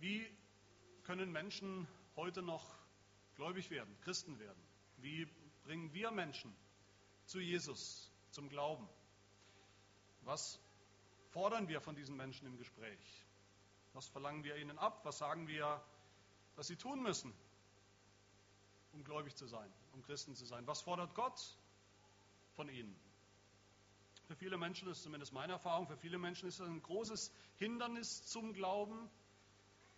Wie können Menschen heute noch gläubig werden, Christen werden? Wie bringen wir Menschen zu Jesus, zum Glauben? Was fordern wir von diesen Menschen im Gespräch? Was verlangen wir ihnen ab? Was sagen wir, dass sie tun müssen, um gläubig zu sein, um Christen zu sein? Was fordert Gott von ihnen? Für viele Menschen ist zumindest meine Erfahrung, für viele Menschen ist das ein großes Hindernis zum Glauben.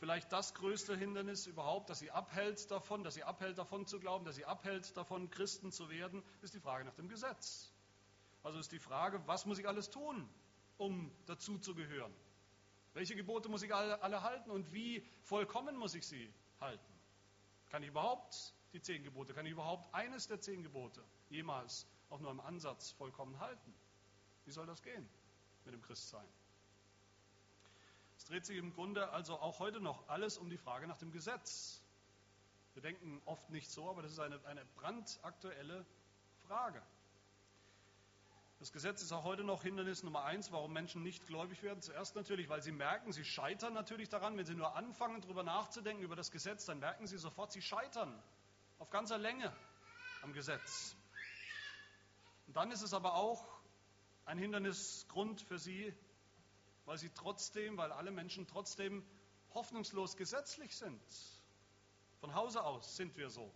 Vielleicht das größte Hindernis überhaupt, das sie abhält davon, das sie abhält davon zu glauben, das sie abhält davon, Christen zu werden, ist die Frage nach dem Gesetz. Also ist die Frage, was muss ich alles tun, um dazu zu gehören? Welche Gebote muss ich alle, alle halten und wie vollkommen muss ich sie halten? Kann ich überhaupt die zehn Gebote, kann ich überhaupt eines der zehn Gebote jemals auch nur im Ansatz vollkommen halten? Wie soll das gehen mit dem Christsein? Es dreht sich im Grunde also auch heute noch alles um die Frage nach dem Gesetz. Wir denken oft nicht so, aber das ist eine, eine brandaktuelle Frage. Das Gesetz ist auch heute noch Hindernis Nummer eins, warum Menschen nicht gläubig werden. Zuerst natürlich, weil sie merken, sie scheitern natürlich daran. Wenn sie nur anfangen, darüber nachzudenken, über das Gesetz, dann merken sie sofort, sie scheitern auf ganzer Länge am Gesetz. Und dann ist es aber auch ein Hindernisgrund für sie, weil sie trotzdem, weil alle Menschen trotzdem hoffnungslos gesetzlich sind. Von Hause aus sind wir so.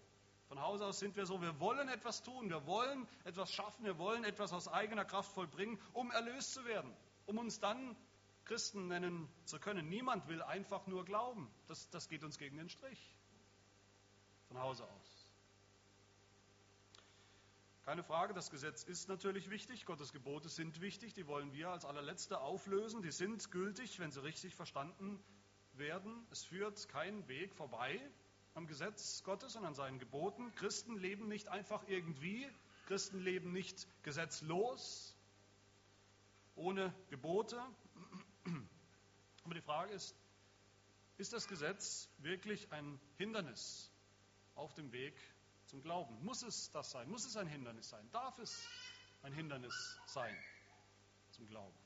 Von Hause aus sind wir so, wir wollen etwas tun, wir wollen etwas schaffen, wir wollen etwas aus eigener Kraft vollbringen, um erlöst zu werden, um uns dann Christen nennen zu können. Niemand will einfach nur glauben. Das, das geht uns gegen den Strich. Von Hause aus. Keine Frage, das Gesetz ist natürlich wichtig, Gottes Gebote sind wichtig, die wollen wir als allerletzte auflösen, die sind gültig, wenn sie richtig verstanden werden. Es führt kein Weg vorbei am Gesetz Gottes und an seinen Geboten. Christen leben nicht einfach irgendwie, Christen leben nicht gesetzlos, ohne Gebote. Aber die Frage ist, ist das Gesetz wirklich ein Hindernis auf dem Weg zum Glauben. Muss es das sein? Muss es ein Hindernis sein? Darf es ein Hindernis sein zum Glauben?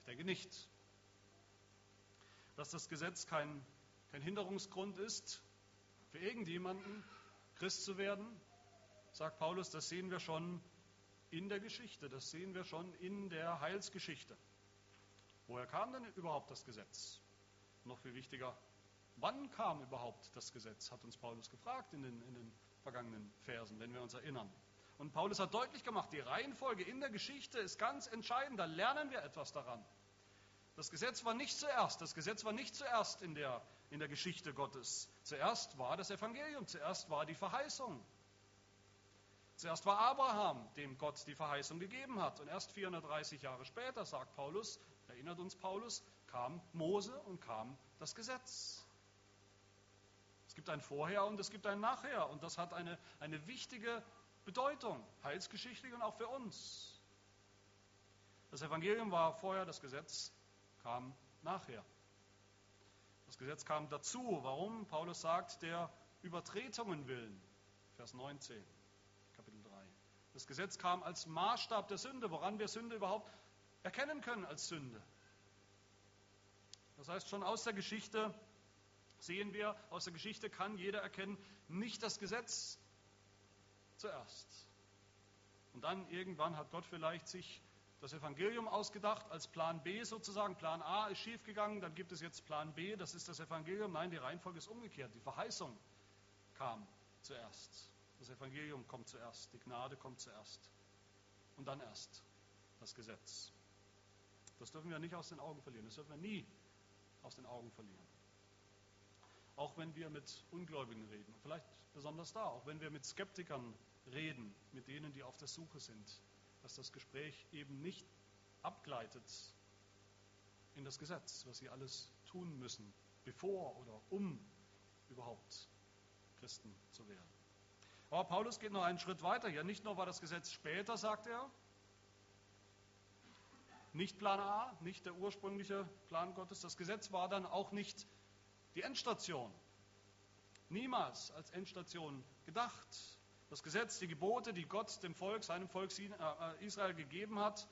Ich denke nicht. Dass das Gesetz kein, kein Hinderungsgrund ist, für irgendjemanden Christ zu werden, sagt Paulus, das sehen wir schon in der Geschichte, das sehen wir schon in der Heilsgeschichte. Woher kam denn überhaupt das Gesetz? Noch viel wichtiger, Wann kam überhaupt das Gesetz, hat uns Paulus gefragt in den, in den vergangenen Versen, wenn wir uns erinnern. Und Paulus hat deutlich gemacht, die Reihenfolge in der Geschichte ist ganz entscheidend, da lernen wir etwas daran. Das Gesetz war nicht zuerst, das Gesetz war nicht zuerst in der, in der Geschichte Gottes. Zuerst war das Evangelium, zuerst war die Verheißung. Zuerst war Abraham, dem Gott die Verheißung gegeben hat. Und erst 430 Jahre später, sagt Paulus, erinnert uns Paulus, kam Mose und kam das Gesetz gibt ein Vorher und es gibt ein Nachher. Und das hat eine, eine wichtige Bedeutung, heilsgeschichtlich und auch für uns. Das Evangelium war vorher, das Gesetz kam nachher. Das Gesetz kam dazu. Warum? Paulus sagt, der Übertretungen willen. Vers 19, Kapitel 3. Das Gesetz kam als Maßstab der Sünde, woran wir Sünde überhaupt erkennen können als Sünde. Das heißt, schon aus der Geschichte sehen wir aus der Geschichte, kann jeder erkennen, nicht das Gesetz zuerst. Und dann irgendwann hat Gott vielleicht sich das Evangelium ausgedacht als Plan B sozusagen. Plan A ist schiefgegangen, dann gibt es jetzt Plan B, das ist das Evangelium. Nein, die Reihenfolge ist umgekehrt. Die Verheißung kam zuerst. Das Evangelium kommt zuerst, die Gnade kommt zuerst. Und dann erst das Gesetz. Das dürfen wir nicht aus den Augen verlieren. Das dürfen wir nie aus den Augen verlieren. Auch wenn wir mit Ungläubigen reden, vielleicht besonders da, auch wenn wir mit Skeptikern reden, mit denen, die auf der Suche sind, dass das Gespräch eben nicht abgleitet in das Gesetz, was sie alles tun müssen, bevor oder um überhaupt Christen zu werden. Aber Paulus geht noch einen Schritt weiter. Ja, nicht nur war das Gesetz später, sagt er, nicht Plan A, nicht der ursprüngliche Plan Gottes. Das Gesetz war dann auch nicht die Endstation. Niemals als Endstation gedacht. Das Gesetz, die Gebote, die Gott dem Volk, seinem Volk äh, Israel gegeben hat,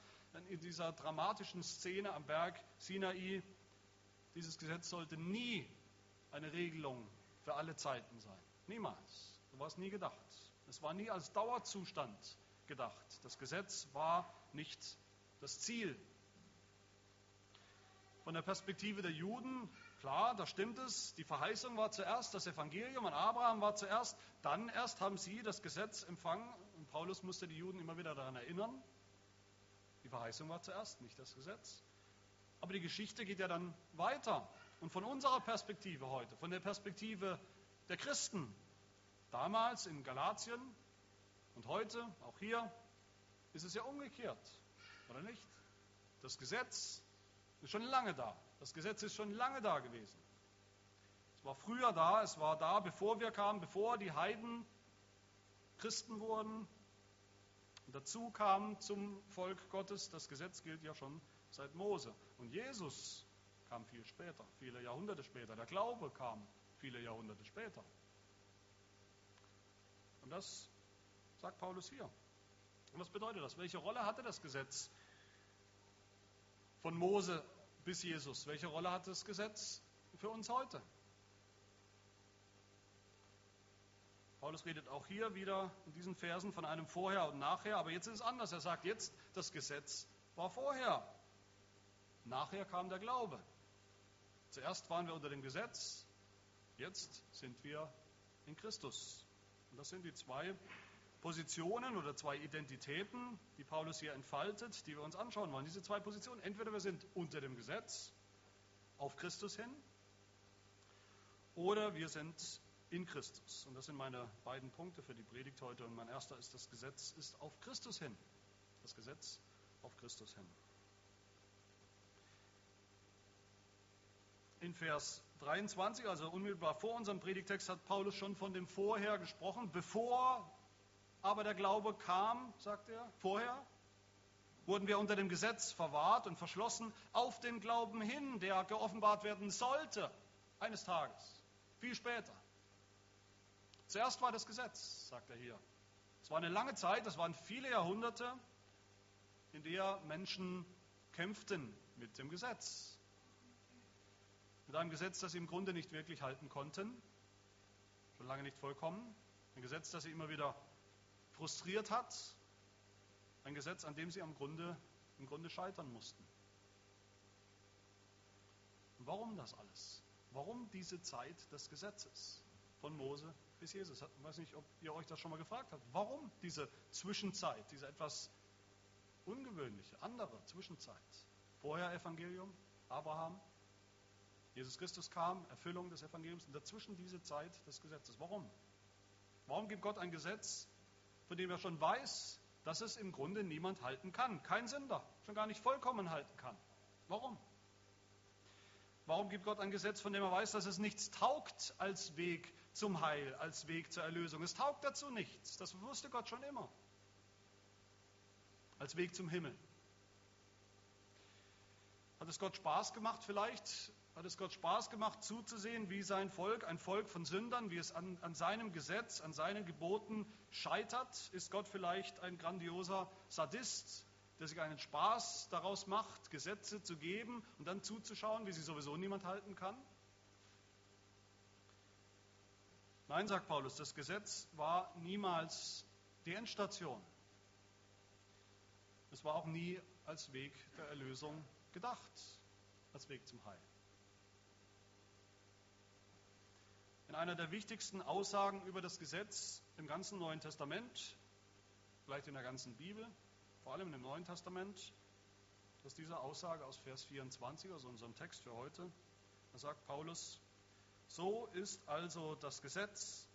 in dieser dramatischen Szene am Berg Sinai, dieses Gesetz sollte nie eine Regelung für alle Zeiten sein. Niemals. So war es nie gedacht. Es war nie als Dauerzustand gedacht. Das Gesetz war nicht das Ziel. Von der Perspektive der Juden, klar, da stimmt es, die Verheißung war zuerst, das Evangelium an Abraham war zuerst, dann erst haben sie das Gesetz empfangen und Paulus musste die Juden immer wieder daran erinnern. Die Verheißung war zuerst, nicht das Gesetz. Aber die Geschichte geht ja dann weiter. Und von unserer Perspektive heute, von der Perspektive der Christen, damals in Galatien und heute, auch hier, ist es ja umgekehrt, oder nicht? Das Gesetz ist schon lange da. Das Gesetz ist schon lange da gewesen. Es war früher da, es war da, bevor wir kamen, bevor die Heiden Christen wurden und dazu kamen zum Volk Gottes. Das Gesetz gilt ja schon seit Mose. Und Jesus kam viel später, viele Jahrhunderte später. Der Glaube kam viele Jahrhunderte später. Und das sagt Paulus hier. Und was bedeutet das? Welche Rolle hatte das Gesetz von Mose bis Jesus? Welche Rolle hat das Gesetz für uns heute? Paulus redet auch hier wieder in diesen Versen von einem Vorher und Nachher, aber jetzt ist es anders. Er sagt jetzt, das Gesetz war vorher. Nachher kam der Glaube. Zuerst waren wir unter dem Gesetz, jetzt sind wir in Christus. Und das sind die zwei Positionen oder zwei Identitäten, die Paulus hier entfaltet, die wir uns anschauen wollen. Diese zwei Positionen, entweder wir sind unter dem Gesetz auf Christus hin oder wir sind in Christus. Und das sind meine beiden Punkte für die Predigt heute. Und mein erster ist, das Gesetz ist auf Christus hin. Das Gesetz auf Christus hin. in Vers 23, also unmittelbar vor unserem Predigtext, hat Paulus schon von dem Vorher gesprochen. Bevor aber der Glaube kam, sagt er, vorher wurden wir unter dem Gesetz verwahrt und verschlossen auf den Glauben hin, der geoffenbart werden sollte, eines Tages, viel später. Zuerst war das Gesetz, sagt er hier. Es war eine lange Zeit, es waren viele Jahrhunderte, in der Menschen kämpften mit dem Gesetz. Mit einem Gesetz, das sie im Grunde nicht wirklich halten konnten, schon lange nicht vollkommen. Ein Gesetz, das sie immer wieder frustriert hat. Ein Gesetz, an dem sie am Grunde, im Grunde scheitern mussten. Warum das alles? Warum diese Zeit des Gesetzes? Von Mose bis Jesus. Ich weiß nicht, ob ihr euch das schon mal gefragt habt. Warum diese Zwischenzeit, diese etwas ungewöhnliche, andere Zwischenzeit? Vorher Evangelium, Abraham, Jesus Christus kam, Erfüllung des Evangeliums und dazwischen diese Zeit des Gesetzes. Warum? Warum gibt Gott ein Gesetz, von dem er schon weiß, dass es im Grunde niemand halten kann? Kein Sünder, schon gar nicht vollkommen halten kann. Warum? Warum gibt Gott ein Gesetz, von dem er weiß, dass es nichts taugt als Weg zum Heil, als Weg zur Erlösung? Es taugt dazu nichts. Das wusste Gott schon immer. Als Weg zum Himmel. Hat es Gott Spaß gemacht, vielleicht hat es Gott Spaß gemacht zuzusehen, wie sein Volk, ein Volk von Sündern, wie es an, an, seinem Gesetz, an seinen Geboten scheitert? Ist Gott vielleicht ein grandioser Sadist, der sich einen Spaß daraus macht, Gesetze zu geben und dann zuzuschauen, wie sie sowieso niemand halten kann? Nein, sagt Paulus, das Gesetz war niemals die Endstation. Es war auch nie als Weg der Erlösung gedacht, als Weg zum Heil. In einer der wichtigsten Aussagen über das Gesetz im ganzen Neuen Testament, vielleicht in der ganzen Bibel, vor allem im Neuen Testament, das ist diese Aussage aus Vers 24, also unserem Text für heute. Da sagt Paulus, so ist also das Gesetz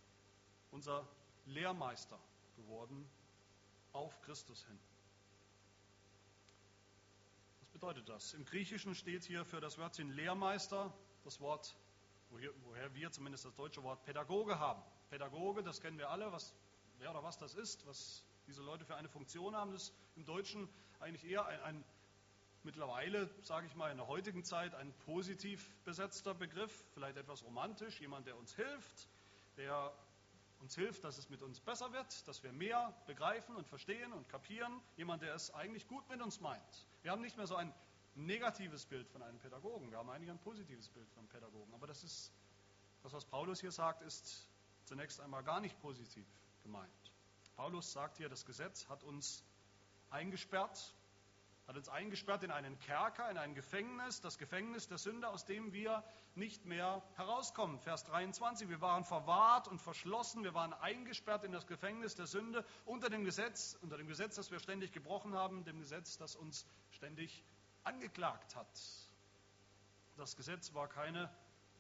unser Lehrmeister geworden auf Christus hin. Was bedeutet das? Im Griechischen steht hier für das Wörtchen Lehrmeister das Wort woher wir zumindest das deutsche Wort Pädagoge haben. Pädagoge, das kennen wir alle, was, wer oder was das ist, was diese Leute für eine Funktion haben, das ist im Deutschen eigentlich eher ein, ein mittlerweile, sage ich mal, in der heutigen Zeit ein positiv besetzter Begriff, vielleicht etwas romantisch, jemand, der uns hilft, der uns hilft, dass es mit uns besser wird, dass wir mehr begreifen und verstehen und kapieren, jemand, der es eigentlich gut mit uns meint. Wir haben nicht mehr so ein ein negatives Bild von einem Pädagogen. Wir haben eigentlich ein positives Bild von einem Pädagogen. Aber das ist, das, was Paulus hier sagt, ist zunächst einmal gar nicht positiv gemeint. Paulus sagt hier, das Gesetz hat uns eingesperrt, hat uns eingesperrt in einen Kerker, in ein Gefängnis, das Gefängnis der Sünde, aus dem wir nicht mehr herauskommen. Vers 23, wir waren verwahrt und verschlossen, wir waren eingesperrt in das Gefängnis der Sünde unter dem Gesetz, unter dem Gesetz, das wir ständig gebrochen haben, dem Gesetz, das uns ständig angeklagt hat. Das Gesetz war keine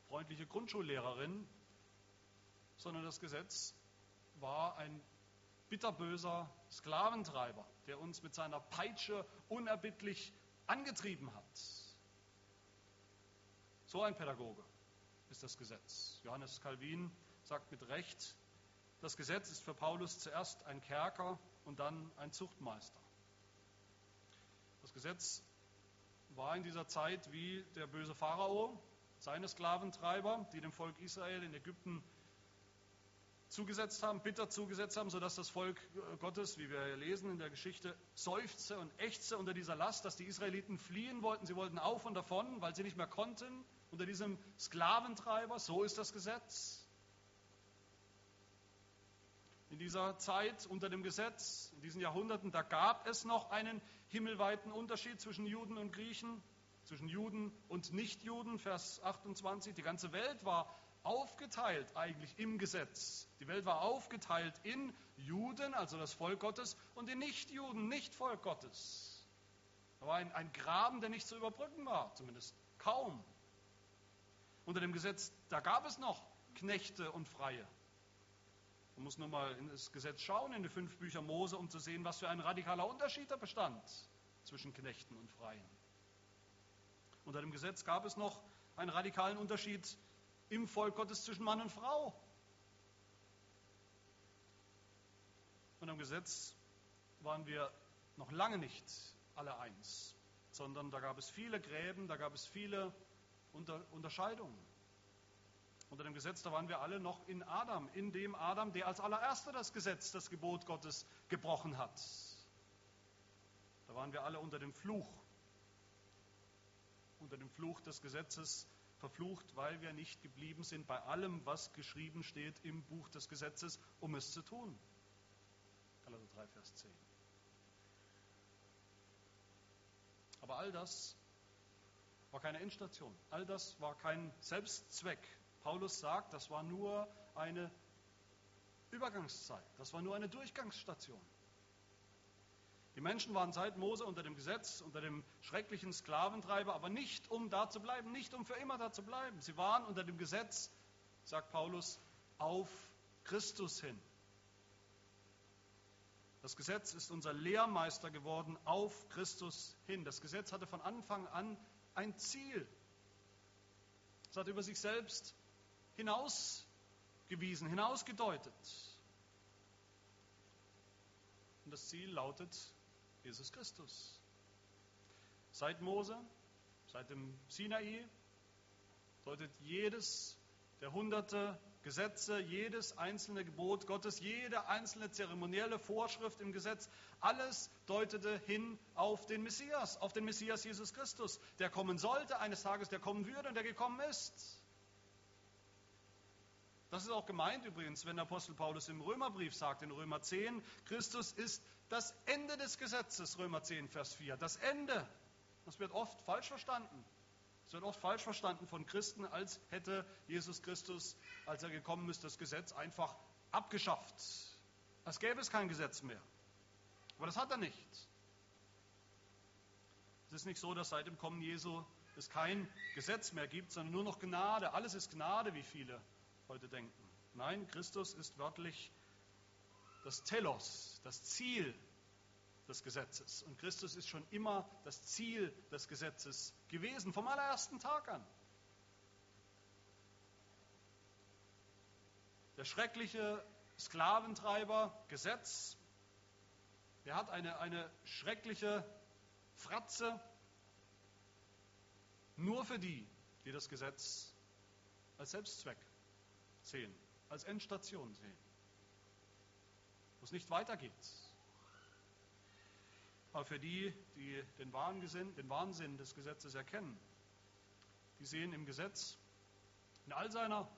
freundliche Grundschullehrerin, sondern das Gesetz war ein bitterböser Sklaventreiber, der uns mit seiner Peitsche unerbittlich angetrieben hat. So ein Pädagoge ist das Gesetz. Johannes Calvin sagt mit Recht, das Gesetz ist für Paulus zuerst ein Kerker und dann ein Zuchtmeister. Das Gesetz war in dieser Zeit wie der böse Pharao, seine Sklaventreiber, die dem Volk Israel in Ägypten zugesetzt haben, bitter zugesetzt haben, sodass das Volk äh, Gottes, wie wir lesen in der Geschichte, seufzte und ächzte unter dieser Last, dass die Israeliten fliehen wollten. Sie wollten auf und davon, weil sie nicht mehr konnten, unter diesem Sklaventreiber. So ist das Gesetz. In dieser Zeit unter dem Gesetz, in diesen Jahrhunderten, da gab es noch einen himmelweiten Unterschied zwischen Juden und Griechen, zwischen Juden und Nichtjuden, Vers 28. Die ganze Welt war aufgeteilt eigentlich im Gesetz. Die Welt war aufgeteilt in Juden, also das Volk Gottes, und in Nichtjuden, nicht Volk Gottes. Da war ein, ein Graben, der nicht zu überbrücken war, zumindest kaum. Unter dem Gesetz, da gab es noch Knechte und Freie. Man muss nur mal in das Gesetz schauen, in die fünf Bücher Mose, um zu sehen, was für ein radikaler Unterschied da bestand zwischen Knechten und Freien. Unter dem Gesetz gab es noch einen radikalen Unterschied im Volk Gottes zwischen Mann und Frau. Und am Gesetz waren wir noch lange nicht alle eins, sondern da gab es viele Gräben, da gab es viele Unter Unterscheidungen. Unter dem Gesetz, da waren wir alle noch in Adam, in dem Adam, der als allererster das Gesetz, das Gebot Gottes gebrochen hat. Da waren wir alle unter dem Fluch, unter dem Fluch des Gesetzes verflucht, weil wir nicht geblieben sind bei allem, was geschrieben steht im Buch des Gesetzes, um es zu tun. Galater 3, Vers 10. Aber all das war keine Endstation. All das war kein Selbstzweck. Paulus sagt, das war nur eine Übergangszeit. Das war nur eine Durchgangsstation. Die Menschen waren seit Mose unter dem Gesetz, unter dem schrecklichen Sklaventreiber, aber nicht um da zu bleiben, nicht um für immer da zu bleiben. Sie waren unter dem Gesetz, sagt Paulus, auf Christus hin. Das Gesetz ist unser Lehrmeister geworden auf Christus hin. Das Gesetz hatte von Anfang an ein Ziel. Es hat über sich selbst hinausgewiesen, hinausgedeutet. Und das Ziel lautet Jesus Christus. Seit Mose, seit dem Sinai, deutet jedes der hunderte Gesetze, jedes einzelne Gebot Gottes, jede einzelne zeremonielle Vorschrift im Gesetz, alles deutete hin auf den Messias, auf den Messias Jesus Christus, der kommen sollte, eines Tages der kommen würde und der gekommen ist. Das ist auch gemeint übrigens, wenn der Apostel Paulus im Römerbrief sagt, in Römer 10, Christus ist das Ende des Gesetzes, Römer 10, Vers 4. Das Ende. Das wird oft falsch verstanden. Es wird oft falsch verstanden von Christen, als hätte Jesus Christus, als er gekommen ist, das Gesetz einfach abgeschafft. Als gäbe es kein Gesetz mehr. Aber das hat er nicht. Es ist nicht so, dass seit dem Kommen Jesu es kein Gesetz mehr gibt, sondern nur noch Gnade. Alles ist Gnade, wie viele heute denken. Nein, Christus ist wörtlich das Telos, das Ziel des Gesetzes. Und Christus ist schon immer das Ziel des Gesetzes gewesen, vom allerersten Tag an. Der schreckliche Sklaventreiber Gesetz, der hat eine, eine schreckliche Fratze nur für die, die das Gesetz als Selbstzweck sehen, als Endstation sehen, wo es nicht weitergeht. Aber für die, die den Wahnsinn, den Wahnsinn des Gesetzes erkennen, die sehen im Gesetz in all seiner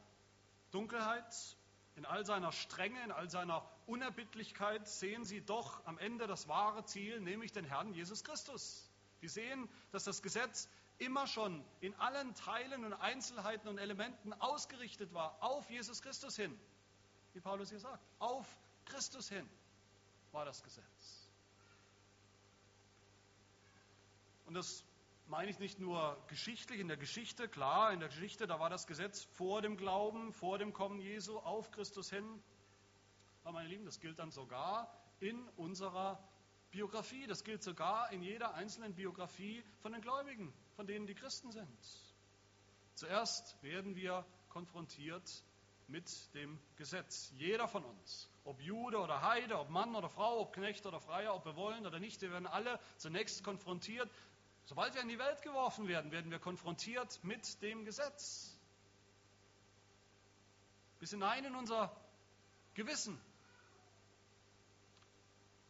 Dunkelheit, in all seiner Strenge, in all seiner Unerbittlichkeit, sehen sie doch am Ende das wahre Ziel, nämlich den Herrn Jesus Christus. Die sehen, dass das Gesetz immer schon in allen Teilen und Einzelheiten und Elementen ausgerichtet war auf Jesus Christus hin. Wie Paulus hier sagt, auf Christus hin war das Gesetz. Und das meine ich nicht nur geschichtlich, in der Geschichte, klar, in der Geschichte, da war das Gesetz vor dem Glauben, vor dem Kommen Jesu auf Christus hin. Aber meine Lieben, das gilt dann sogar in unserer Biografie, das gilt sogar in jeder einzelnen Biografie von den Gläubigen, von denen die Christen sind. Zuerst werden wir konfrontiert mit dem Gesetz. Jeder von uns, ob Jude oder Heide, ob Mann oder Frau, ob Knecht oder Freier, ob wir wollen oder nicht, wir werden alle zunächst konfrontiert Sobald wir in die Welt geworfen werden, werden wir konfrontiert mit dem Gesetz. Bis hinein in unser Gewissen.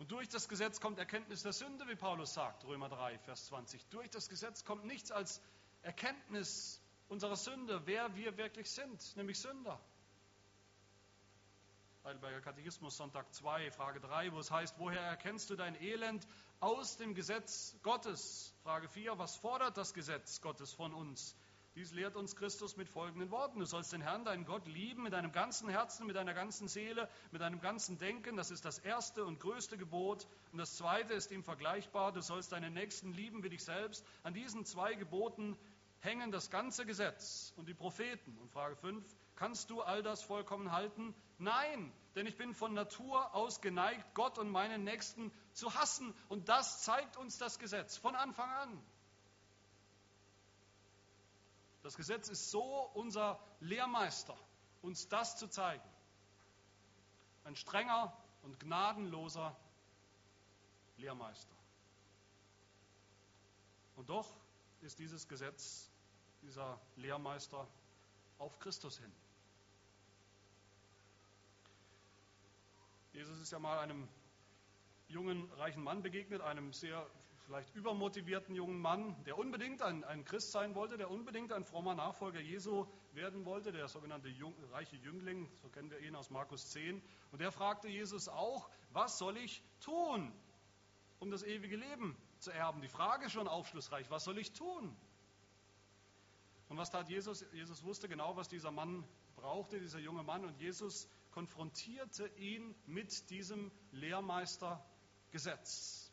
Und durch das Gesetz kommt Erkenntnis der Sünde, wie Paulus sagt, Römer 3, Vers 20. Durch das Gesetz kommt nichts als Erkenntnis unserer Sünde, wer wir wirklich sind, nämlich Sünder. Heidelberger Katechismus, Sonntag 2, Frage 3, wo es heißt, woher erkennst du dein Elend? Aus dem Gesetz Gottes. Frage 4, was fordert das Gesetz Gottes von uns? Dies lehrt uns Christus mit folgenden Worten. Du sollst den Herrn, deinen Gott, lieben mit deinem ganzen Herzen, mit deiner ganzen Seele, mit deinem ganzen Denken. Das ist das erste und größte Gebot. Und das zweite ist ihm vergleichbar. Du sollst deinen Nächsten lieben wie dich selbst. An diesen zwei Geboten hängen das ganze Gesetz und die Propheten. Und Frage 5, kannst du all das vollkommen halten? Nein, denn ich bin von Natur aus geneigt, Gott und meinen Nächsten zu hassen. Und das zeigt uns das Gesetz von Anfang an. Das Gesetz ist so unser Lehrmeister, uns das zu zeigen. Ein strenger und gnadenloser Lehrmeister. Und doch ist dieses Gesetz, dieser Lehrmeister auf Christus hin. Jesus ist ja mal einem jungen, reichen Mann begegnet, einem sehr vielleicht übermotivierten jungen Mann, der unbedingt ein, ein Christ sein wollte, der unbedingt ein frommer Nachfolger Jesu werden wollte, der sogenannte Jung, reiche Jüngling, so kennen wir ihn aus Markus 10. Und der fragte Jesus auch, was soll ich tun, um das ewige Leben zu erben? Die Frage ist schon aufschlussreich, was soll ich tun? Und was tat Jesus? Jesus wusste genau, was dieser Mann brauchte, dieser junge Mann. Und Jesus konfrontierte ihn mit diesem Lehrmeistergesetz.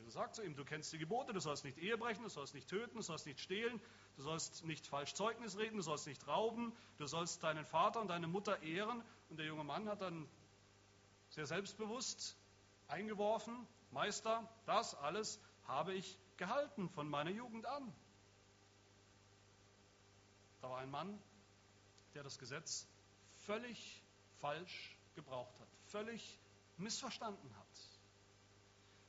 Jesus sagt zu ihm, du kennst die Gebote, du sollst nicht Ehe brechen, du sollst nicht töten, du sollst nicht stehlen, du sollst nicht falsch Zeugnis reden, du sollst nicht rauben, du sollst deinen Vater und deine Mutter ehren. Und der junge Mann hat dann sehr selbstbewusst eingeworfen, Meister, das alles habe ich gehalten von meiner Jugend an. Da war ein Mann, der das Gesetz völlig falsch gebraucht hat, völlig missverstanden hat.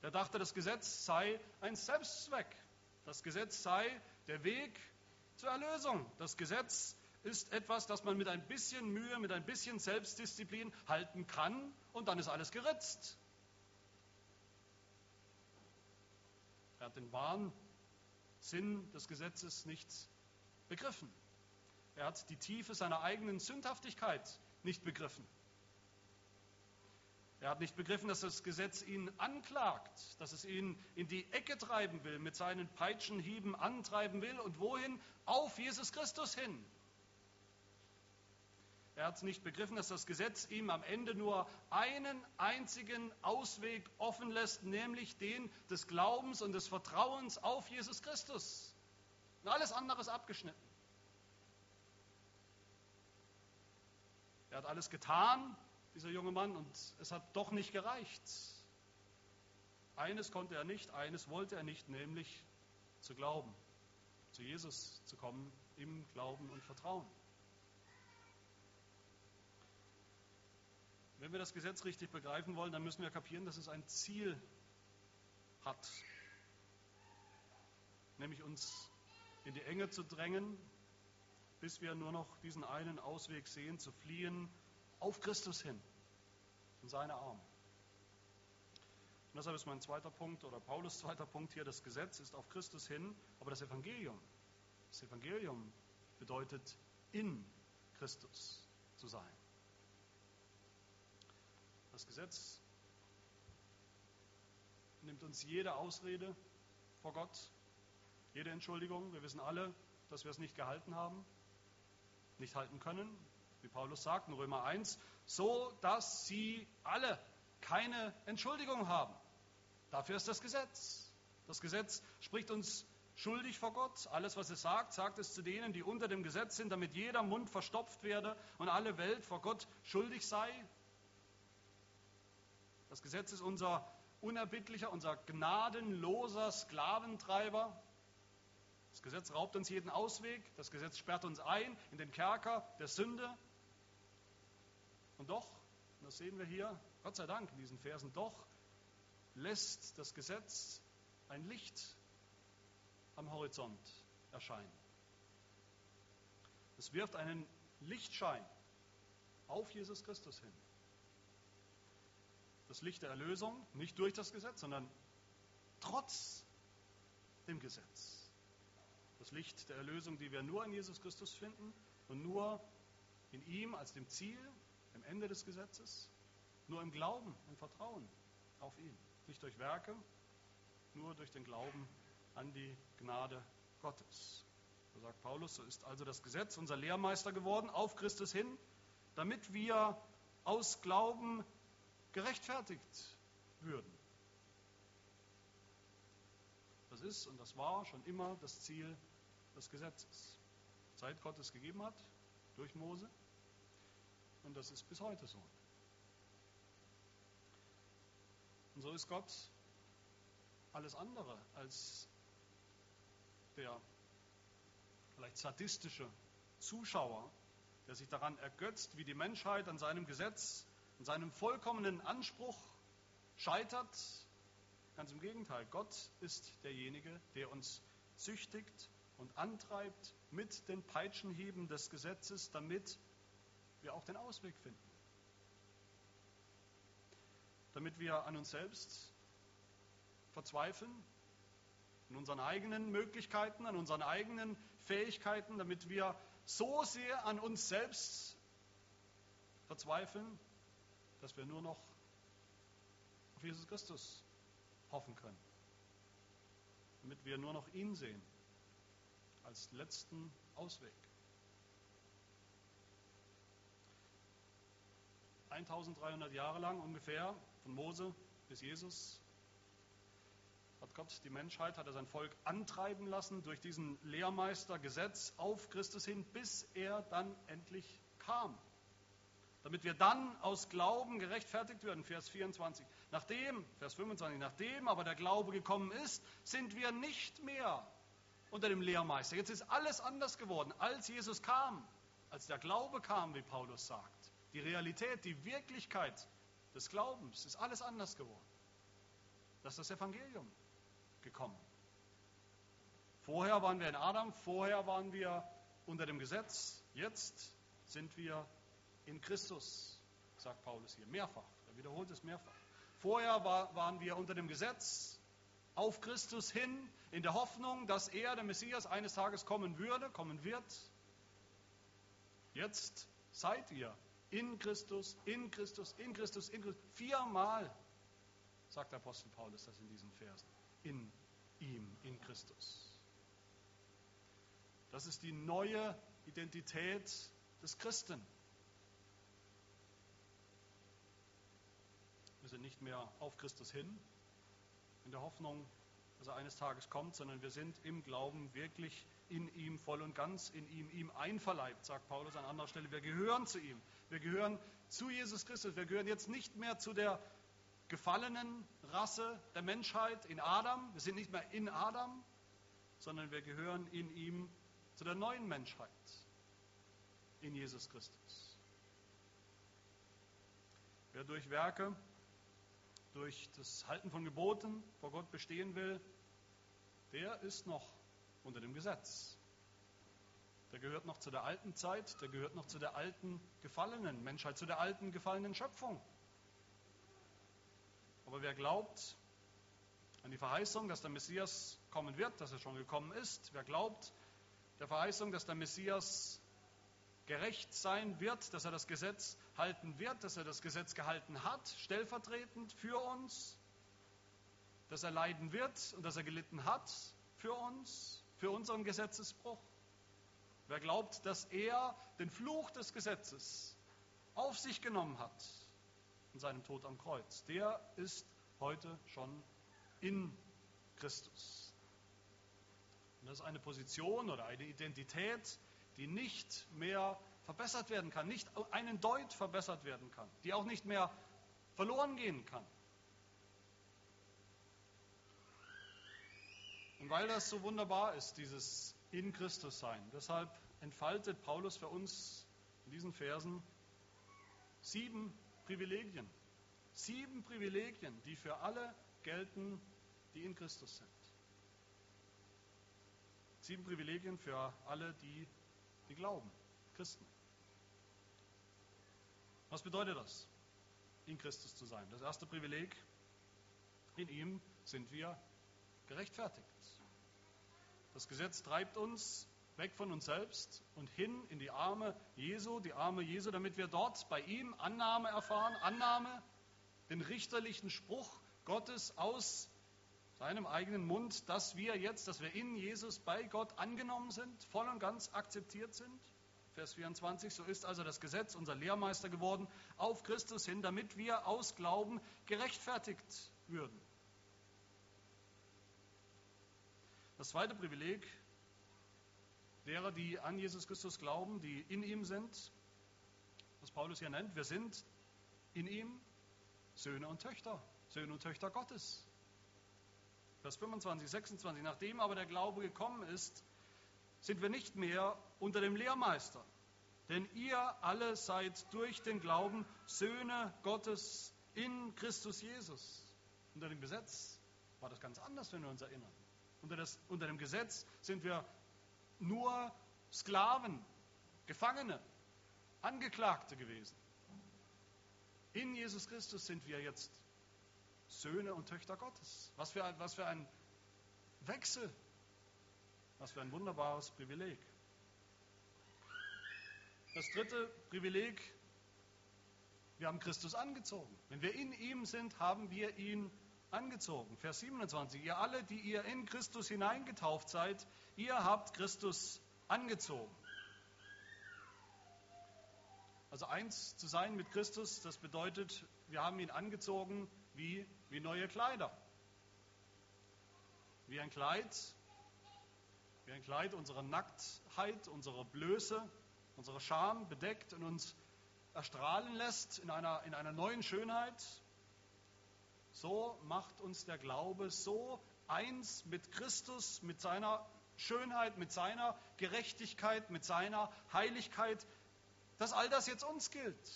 Er dachte, das Gesetz sei ein Selbstzweck. Das Gesetz sei der Weg zur Erlösung. Das Gesetz ist etwas, das man mit ein bisschen Mühe, mit ein bisschen Selbstdisziplin halten kann und dann ist alles geritzt. Er hat den wahren Sinn des Gesetzes nicht begriffen. Er hat die Tiefe seiner eigenen Sündhaftigkeit nicht begriffen. Er hat nicht begriffen, dass das Gesetz ihn anklagt, dass es ihn in die Ecke treiben will, mit seinen Peitschenhieben antreiben will und wohin? Auf Jesus Christus hin. Er hat nicht begriffen, dass das Gesetz ihm am Ende nur einen einzigen Ausweg offen lässt, nämlich den des Glaubens und des Vertrauens auf Jesus Christus. Und alles andere ist abgeschnitten. Er hat alles getan, dieser junge Mann, und es hat doch nicht gereicht. Eines konnte er nicht, eines wollte er nicht, nämlich zu glauben, zu Jesus zu kommen, im Glauben und Vertrauen. Wenn wir das Gesetz richtig begreifen wollen, dann müssen wir kapieren, dass es ein Ziel hat, nämlich uns in die Enge zu drängen, bis wir nur noch diesen einen Ausweg sehen, zu fliehen auf Christus hin, in seine Arme. Und deshalb ist mein zweiter Punkt oder Paulus zweiter Punkt hier, das Gesetz ist auf Christus hin, aber das Evangelium, das Evangelium bedeutet in Christus zu sein. Das Gesetz nimmt uns jede Ausrede vor Gott, jede Entschuldigung. Wir wissen alle, dass wir es nicht gehalten haben, nicht halten können, wie Paulus sagt in Römer 1, so dass sie alle keine Entschuldigung haben. Dafür ist das Gesetz. Das Gesetz spricht uns schuldig vor Gott. Alles, was es sagt, sagt es zu denen, die unter dem Gesetz sind, damit jeder Mund verstopft werde und alle Welt vor Gott schuldig sei. Das Gesetz ist unser unerbittlicher, unser gnadenloser Sklaventreiber. Das Gesetz raubt uns jeden Ausweg. Das Gesetz sperrt uns ein in den Kerker der Sünde. Und doch, und das sehen wir hier, Gott sei Dank in diesen Versen, doch lässt das Gesetz ein Licht am Horizont erscheinen. Es wirft einen Lichtschein auf Jesus Christus hin. Das Licht der Erlösung, nicht durch das Gesetz, sondern trotz dem Gesetz. Das Licht der Erlösung, die wir nur in Jesus Christus finden und nur in ihm als dem Ziel, dem Ende des Gesetzes, nur im Glauben und Vertrauen auf ihn. Nicht durch Werke, nur durch den Glauben an die Gnade Gottes. So sagt Paulus, so ist also das Gesetz unser Lehrmeister geworden auf Christus hin, damit wir aus Glauben gerechtfertigt würden. Das ist und das war schon immer das Ziel des Gesetzes. Seit Gott es gegeben hat, durch Mose. Und das ist bis heute so. Und so ist Gott alles andere als der vielleicht sadistische Zuschauer, der sich daran ergötzt, wie die Menschheit an seinem Gesetz, an seinem vollkommenen Anspruch scheitert. Ganz im Gegenteil, Gott ist derjenige, der uns züchtigt und antreibt mit den Peitschenhieben des Gesetzes, damit wir auch den Ausweg finden. Damit wir an uns selbst verzweifeln, an unseren eigenen Möglichkeiten, an unseren eigenen Fähigkeiten, damit wir so sehr an uns selbst verzweifeln, dass wir nur noch auf Jesus Christus hoffen können. Damit wir nur noch ihn sehen als letzten Ausweg. 1300 Jahre lang ungefähr, von Mose bis Jesus, hat Gott die Menschheit, hat er sein Volk antreiben lassen durch diesen Lehrmeister Gesetz auf Christus hin, bis er dann endlich kam. Damit wir dann aus Glauben gerechtfertigt werden, Vers 24. Nachdem, Vers 25, nachdem aber der Glaube gekommen ist, sind wir nicht mehr unter dem Lehrmeister. Jetzt ist alles anders geworden, als Jesus kam, als der Glaube kam, wie Paulus sagt. Die Realität, die Wirklichkeit des Glaubens ist alles anders geworden. Das ist das Evangelium gekommen. Vorher waren wir in Adam, vorher waren wir unter dem Gesetz, jetzt sind wir in Christus, sagt Paulus hier, mehrfach. Er wiederholt es mehrfach. Vorher war, waren wir unter dem Gesetz, auf Christus hin, in der Hoffnung, dass er, der Messias, eines Tages kommen würde, kommen wird. Jetzt seid ihr in Christus, in Christus, in Christus, in Christus. Viermal sagt der Apostel Paulus das in diesen Versen in ihm, in Christus. Das ist die neue Identität des Christen. Wir sind nicht mehr auf Christus hin, in der Hoffnung, dass er eines Tages kommt, sondern wir sind im Glauben wirklich in ihm voll und ganz, in ihm, ihm einverleibt, sagt Paulus an anderer Stelle. Wir gehören zu ihm. Wir gehören zu Jesus Christus. Wir gehören jetzt nicht mehr zu der gefallenen Rasse der Menschheit in Adam. Wir sind nicht mehr in Adam, sondern wir gehören in ihm zu der neuen Menschheit in Jesus Christus. Wer durch Werke, durch das Halten von Geboten vor Gott bestehen will, der ist noch unter dem Gesetz. Der gehört noch zu der alten Zeit, der gehört noch zu der alten gefallenen Menschheit, zu der alten gefallenen Schöpfung. Aber wer glaubt An die Verheißung, dass der Messias kommen wird, dass er schon gekommen ist. Wer glaubt, der Verheißung, dass der Messias gerecht sein wird, dass er das Gesetz halten wird, dass er das Gesetz gehalten hat, stellvertretend für uns, dass er leiden wird und dass er gelitten hat für uns, für unseren Gesetzesbruch. Wer glaubt, dass er den Fluch des Gesetzes auf sich genommen hat in seinem Tod am Kreuz, der ist heute schon in Christus. Und das ist eine Position oder eine Identität, die nicht mehr verbessert werden kann, nicht einen Deut verbessert werden kann, die auch nicht mehr verloren gehen kann. Und weil das so wunderbar ist, dieses in Christus sein, deshalb entfaltet Paulus für uns in diesen Versen sieben Privilegien. Sieben Privilegien, die für alle gelten, die in Christus sind. Sieben Privilegien für alle, die, die glauben, Christen. Was bedeutet das, in Christus zu sein? Das erste Privileg, in ihm sind wir gerechtfertigt. Das Gesetz treibt uns weg von uns selbst und hin in die Arme Jesu, die Arme Jesu, damit wir dort bei ihm Annahme erfahren, Annahme, den richterlichen Spruch Gottes aus seinem eigenen Mund, dass wir jetzt, dass wir in Jesus bei Gott angenommen sind, voll und ganz akzeptiert sind. Vers 24, so ist also das Gesetz unser Lehrmeister geworden auf Christus hin, damit wir aus Glauben gerechtfertigt würden. Das zweite Privileg derer, die an Jesus Christus glauben, die in ihm sind, was Paulus hier nennt, wir sind in ihm Söhne und Töchter, Söhne und Töchter Gottes. Vers 25, 26. Nachdem aber der Glaube gekommen ist, sind wir nicht mehr unter dem Lehrmeister. Denn ihr alle seid durch den Glauben Söhne Gottes in Christus Jesus. Unter dem Gesetz war das ganz anders, wenn wir uns erinnern. Unter, das, unter dem Gesetz sind wir nur Sklaven, Gefangene, Angeklagte gewesen. In Jesus Christus sind wir jetzt Söhne und Töchter Gottes. Was für ein, was für ein Wechsel, was für ein wunderbares Privileg. Das dritte Privileg, wir haben Christus angezogen. Wenn wir in ihm sind, haben wir ihn angezogen. Vers 27, ihr alle, die ihr in Christus hineingetauft seid, ihr habt Christus angezogen. Also eins zu sein mit Christus, das bedeutet, wir haben ihn angezogen wie, wie neue Kleider. Wie ein Kleid, wie ein Kleid unserer Nacktheit, unserer Blöße, unserer Scham bedeckt und uns erstrahlen lässt in einer, in einer neuen Schönheit. So macht uns der Glaube so eins mit Christus, mit seiner Schönheit, mit seiner Gerechtigkeit, mit seiner Heiligkeit, dass all das jetzt uns gilt.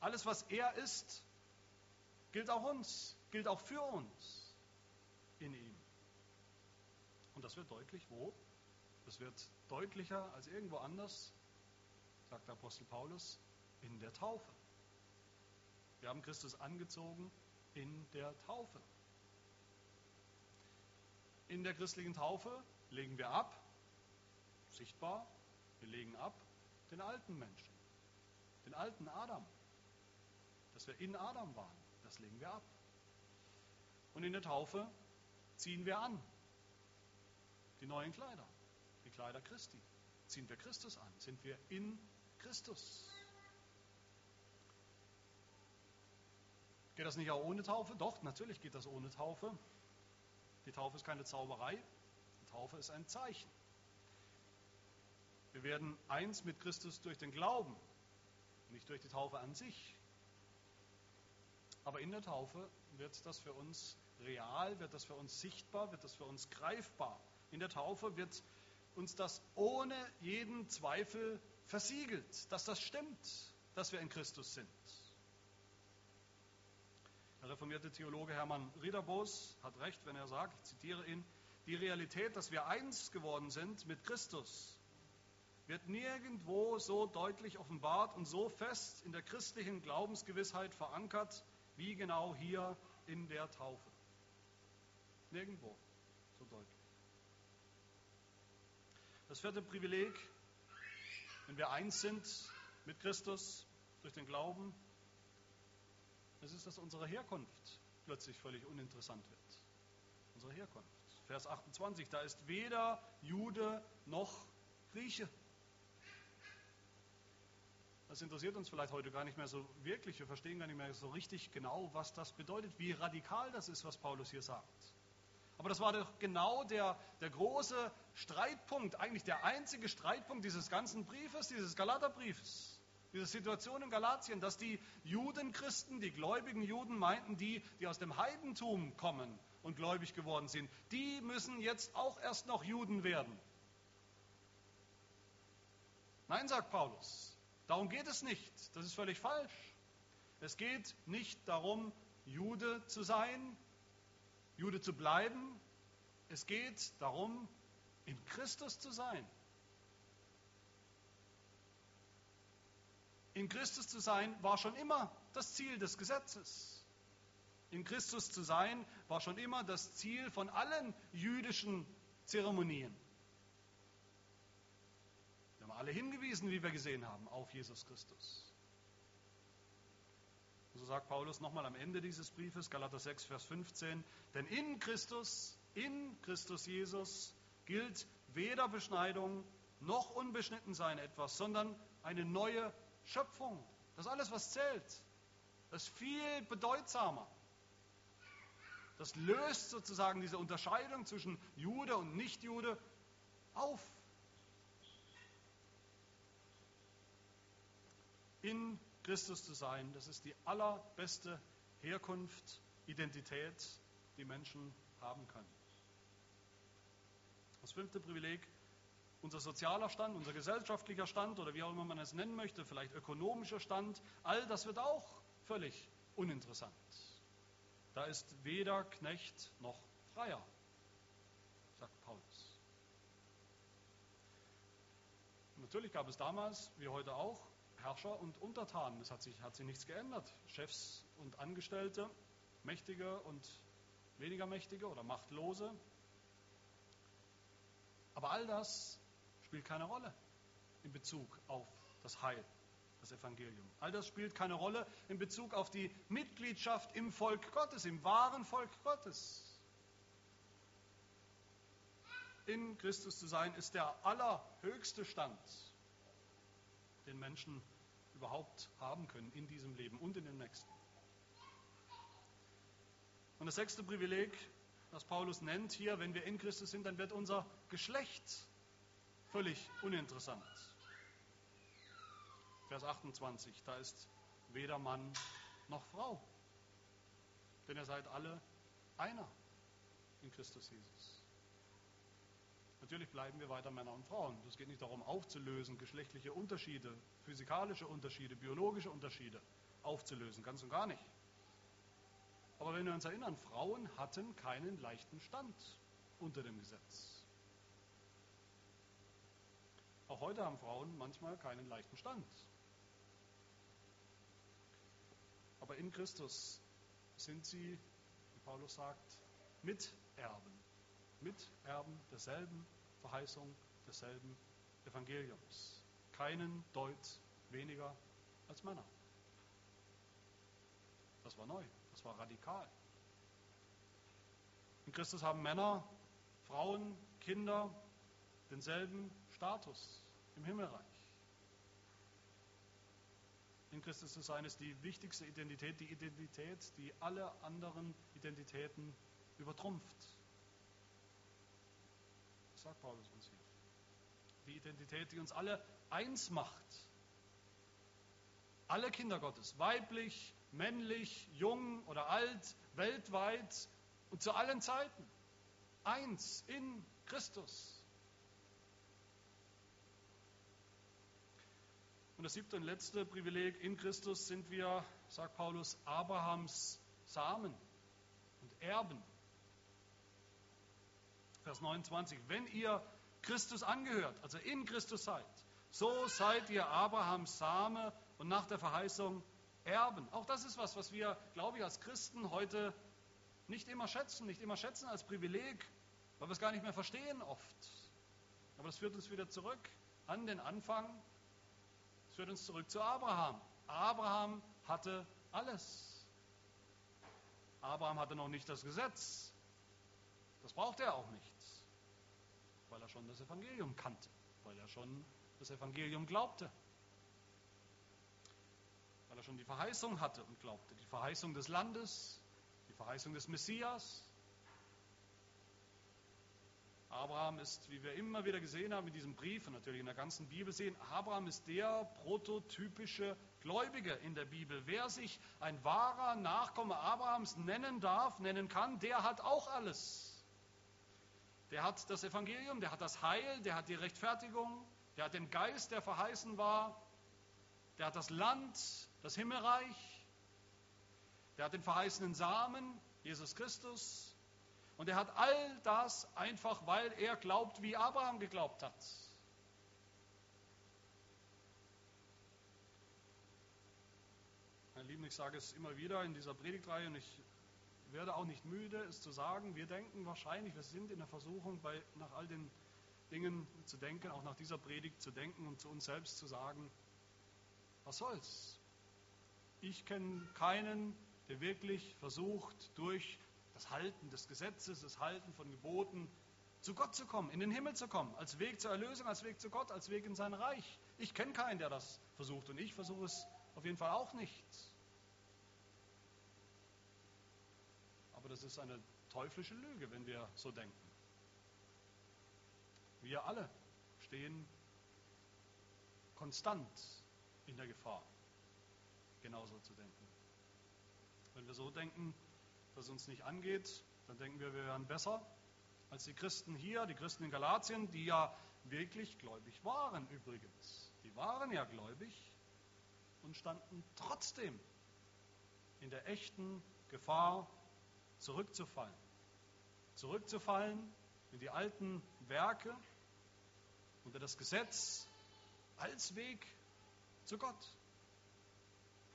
Alles, was er ist, gilt auch uns, gilt auch für uns in ihm. Und das wird deutlich wo? Das wird deutlicher als irgendwo anders, sagt der Apostel Paulus, in der Taufe. Wir haben Christus angezogen in der Taufe. In der christlichen Taufe legen wir ab, sichtbar, wir legen ab den alten Menschen, den alten Adam, dass wir in Adam waren, das legen wir ab. Und in der Taufe ziehen wir an die neuen Kleider, die Kleider Christi. Ziehen wir Christus an, sind wir in Christus. Geht das nicht auch ohne Taufe? Doch, natürlich geht das ohne Taufe. Die Taufe ist keine Zauberei, die Taufe ist ein Zeichen. Wir werden eins mit Christus durch den Glauben, nicht durch die Taufe an sich. Aber in der Taufe wird das für uns real, wird das für uns sichtbar, wird das für uns greifbar. In der Taufe wird uns das ohne jeden Zweifel versiegelt, dass das stimmt, dass wir in Christus sind. Der reformierte Theologe Hermann Riederbos hat recht, wenn er sagt, ich zitiere ihn, die Realität, dass wir eins geworden sind mit Christus, wird nirgendwo so deutlich offenbart und so fest in der christlichen Glaubensgewissheit verankert, wie genau hier in der Taufe. Nirgendwo so deutlich. Das vierte Privileg, wenn wir eins sind mit Christus durch den Glauben, das ist, dass unsere Herkunft plötzlich völlig uninteressant wird. Unsere Herkunft. Vers 28, da ist weder Jude noch Grieche. Das interessiert uns vielleicht heute gar nicht mehr so wirklich. Wir verstehen gar nicht mehr so richtig genau, was das bedeutet, wie radikal das ist, was Paulus hier sagt. Aber das war doch genau der, der große Streitpunkt, eigentlich der einzige Streitpunkt dieses ganzen Briefes, dieses Galaterbriefes, diese Situation in Galatien, dass die Judenchristen, die gläubigen Juden meinten, die, die aus dem Heidentum kommen und gläubig geworden sind, die müssen jetzt auch erst noch Juden werden. Nein, sagt Paulus, Darum geht es nicht. Das ist völlig falsch. Es geht nicht darum, Jude zu sein, Jude zu bleiben. Es geht darum, in Christus zu sein. In Christus zu sein war schon immer das Ziel des Gesetzes. In Christus zu sein war schon immer das Ziel von allen jüdischen Zeremonien alle hingewiesen, wie wir gesehen haben, auf Jesus Christus. so sagt Paulus nochmal am Ende dieses Briefes, Galater 6, Vers 15, denn in Christus, in Christus Jesus gilt weder Beschneidung noch Unbeschnittensein etwas, sondern eine neue Schöpfung. Das ist alles, was zählt. Das ist viel bedeutsamer. Das löst sozusagen diese Unterscheidung zwischen Jude und Nichtjude auf. In Christus zu sein, das ist die allerbeste Herkunft, Identität, die Menschen haben können. Das fünfte Privileg, unser sozialer Stand, unser gesellschaftlicher Stand oder wie auch immer man es nennen möchte, vielleicht ökonomischer Stand, all das wird auch völlig uninteressant. Da ist weder Knecht noch Freier, sagt Paulus. Natürlich gab es damals, wie heute auch, Herrscher und Untertanen. Es hat sich, hat sich nichts geändert. Chefs und Angestellte, Mächtige und weniger Mächtige oder Machtlose. Aber all das spielt keine Rolle in Bezug auf das Heil, das Evangelium. All das spielt keine Rolle in Bezug auf die Mitgliedschaft im Volk Gottes, im wahren Volk Gottes. In Christus zu sein ist der allerhöchste Stand, den Menschen überhaupt haben können in diesem Leben und in dem nächsten. Und das sechste Privileg, das Paulus nennt hier, wenn wir in Christus sind, dann wird unser Geschlecht völlig uninteressant. Vers 28, da ist weder Mann noch Frau, denn ihr seid alle einer in Christus Jesus. Natürlich bleiben wir weiter Männer und Frauen. Es geht nicht darum, aufzulösen, geschlechtliche Unterschiede, physikalische Unterschiede, biologische Unterschiede aufzulösen, ganz und gar nicht. Aber wenn wir uns erinnern, Frauen hatten keinen leichten Stand unter dem Gesetz. Auch heute haben Frauen manchmal keinen leichten Stand. Aber in Christus sind sie, wie Paulus sagt, Miterben. Miterben derselben Verheißung, desselben Evangeliums. Keinen Deut weniger als Männer. Das war neu, das war radikal. In Christus haben Männer, Frauen, Kinder denselben Status im Himmelreich. In Christus ist die wichtigste Identität, die Identität, die alle anderen Identitäten übertrumpft sagt Paulus uns hier. Die Identität, die uns alle eins macht. Alle Kinder Gottes, weiblich, männlich, jung oder alt, weltweit und zu allen Zeiten. Eins in Christus. Und das siebte und letzte Privileg, in Christus sind wir, sagt Paulus, Abrahams Samen und Erben. Vers 29, wenn ihr Christus angehört, also in Christus seid, so seid ihr Abrahams Same und nach der Verheißung Erben. Auch das ist was, was wir, glaube ich, als Christen heute nicht immer schätzen, nicht immer schätzen als Privileg, weil wir es gar nicht mehr verstehen oft. Aber das führt uns wieder zurück an den Anfang. Es führt uns zurück zu Abraham. Abraham hatte alles. Abraham hatte noch nicht das Gesetz. Das brauchte er auch nicht, weil er schon das Evangelium kannte, weil er schon das Evangelium glaubte, weil er schon die Verheißung hatte und glaubte, die Verheißung des Landes, die Verheißung des Messias. Abraham ist, wie wir immer wieder gesehen haben in diesem Brief und natürlich in der ganzen Bibel sehen, Abraham ist der prototypische Gläubige in der Bibel. Wer sich ein wahrer Nachkomme Abrahams nennen darf, nennen kann, der hat auch alles. Der hat das Evangelium, der hat das Heil, der hat die Rechtfertigung, der hat den Geist, der verheißen war, der hat das Land, das Himmelreich, der hat den verheißenen Samen, Jesus Christus, und er hat all das einfach, weil er glaubt, wie Abraham geglaubt hat. Meine Lieben, ich sage es immer wieder in dieser Predigtreihe und ich werde auch nicht müde, es zu sagen. Wir denken wahrscheinlich, wir sind in der Versuchung, bei, nach all den Dingen zu denken, auch nach dieser Predigt zu denken und zu uns selbst zu sagen, was soll's? Ich kenne keinen, der wirklich versucht, durch das Halten des Gesetzes, das Halten von Geboten zu Gott zu kommen, in den Himmel zu kommen, als Weg zur Erlösung, als Weg zu Gott, als Weg in sein Reich. Ich kenne keinen, der das versucht und ich versuche es auf jeden Fall auch nicht. Aber das ist eine teuflische Lüge, wenn wir so denken. Wir alle stehen konstant in der Gefahr, genauso zu denken. Wenn wir so denken, dass es uns nicht angeht, dann denken wir, wir wären besser als die Christen hier, die Christen in Galatien, die ja wirklich gläubig waren übrigens. Die waren ja gläubig und standen trotzdem in der echten Gefahr, zurückzufallen. Zurückzufallen in die alten Werke, unter das Gesetz, als Weg zu Gott.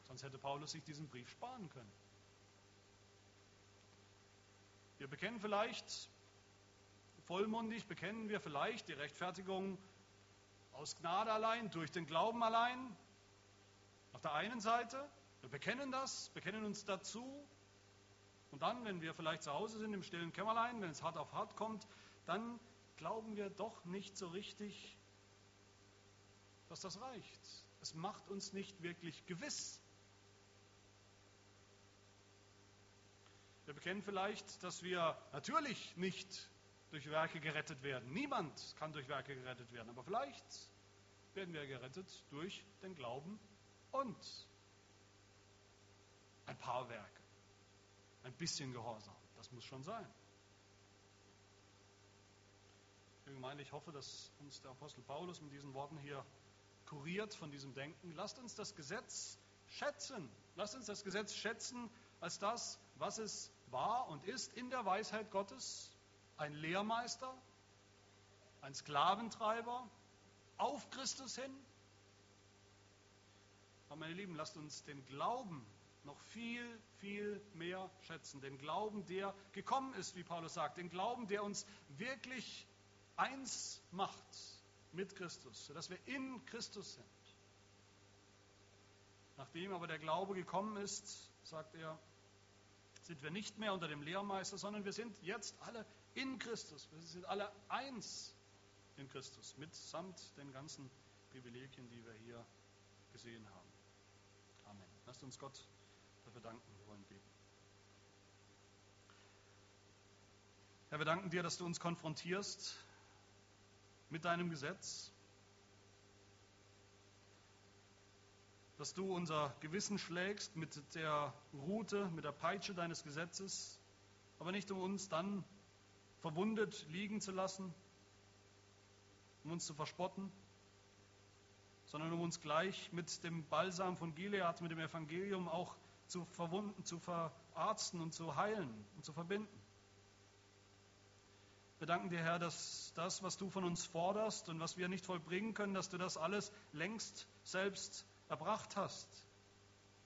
Sonst hätte Paulus sich diesen Brief sparen können. Wir bekennen vielleicht, vollmundig bekennen wir vielleicht die Rechtfertigung aus Gnade allein, durch den Glauben allein. Auf der einen Seite, wir bekennen das, bekennen uns dazu, und dann, wenn wir vielleicht zu Hause sind im stillen Kämmerlein, wenn es hart auf hart kommt, dann glauben wir doch nicht so richtig, dass das reicht. Es macht uns nicht wirklich gewiss. Wir bekennen vielleicht, dass wir natürlich nicht durch Werke gerettet werden. Niemand kann durch Werke gerettet werden. Aber vielleicht werden wir gerettet durch den Glauben und ein paar Werke ein bisschen Gehorsam. Das muss schon sein. Ich hoffe, dass uns der Apostel Paulus mit diesen Worten hier kuriert von diesem Denken. Lasst uns das Gesetz schätzen. Lasst uns das Gesetz schätzen als das, was es war und ist in der Weisheit Gottes. Ein Lehrmeister, ein Sklaventreiber, auf Christus hin. Aber meine Lieben, lasst uns den Glauben noch viel, viel mehr schätzen. Den Glauben, der gekommen ist, wie Paulus sagt. Den Glauben, der uns wirklich eins macht mit Christus, sodass wir in Christus sind. Nachdem aber der Glaube gekommen ist, sagt er, sind wir nicht mehr unter dem Lehrmeister, sondern wir sind jetzt alle in Christus. Wir sind alle eins in Christus, mitsamt den ganzen Privilegien, die wir hier gesehen haben. Amen. Lasst uns Gott dafür danken. Wir wollen beten. Herr, wir danken dir, dass du uns konfrontierst mit deinem Gesetz, dass du unser Gewissen schlägst mit der Rute, mit der Peitsche deines Gesetzes, aber nicht um uns dann verwundet liegen zu lassen, um uns zu verspotten, sondern um uns gleich mit dem Balsam von Gilead, mit dem Evangelium auch zu verwunden, zu verarzten und zu heilen und zu verbinden. Wir danken dir, Herr, dass das, was du von uns forderst und was wir nicht vollbringen können, dass du das alles längst selbst erbracht hast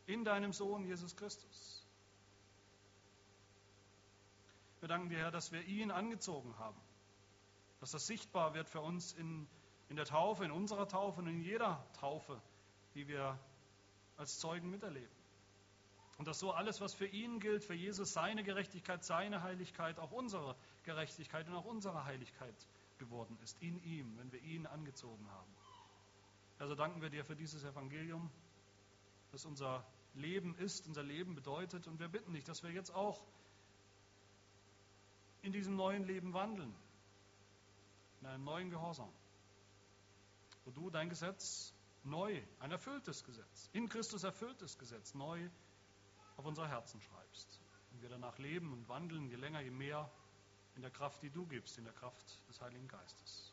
in deinem Sohn Jesus Christus. Wir danken dir, Herr, dass wir ihn angezogen haben. Dass das sichtbar wird für uns in, in der Taufe, in unserer Taufe und in jeder Taufe, die wir als Zeugen miterleben. Und dass so alles, was für ihn gilt, für Jesus, seine Gerechtigkeit, seine Heiligkeit, auch unsere Gerechtigkeit und auch unsere Heiligkeit geworden ist. In ihm, wenn wir ihn angezogen haben. Also danken wir dir für dieses Evangelium, das unser Leben ist, unser Leben bedeutet. Und wir bitten dich, dass wir jetzt auch in diesem neuen Leben wandeln, in einem neuen Gehorsam, wo du dein Gesetz neu, ein erfülltes Gesetz, in Christus erfülltes Gesetz, neu auf unsere Herzen schreibst. Und wir danach leben und wandeln, je länger, je mehr in der Kraft, die du gibst, in der Kraft des Heiligen Geistes.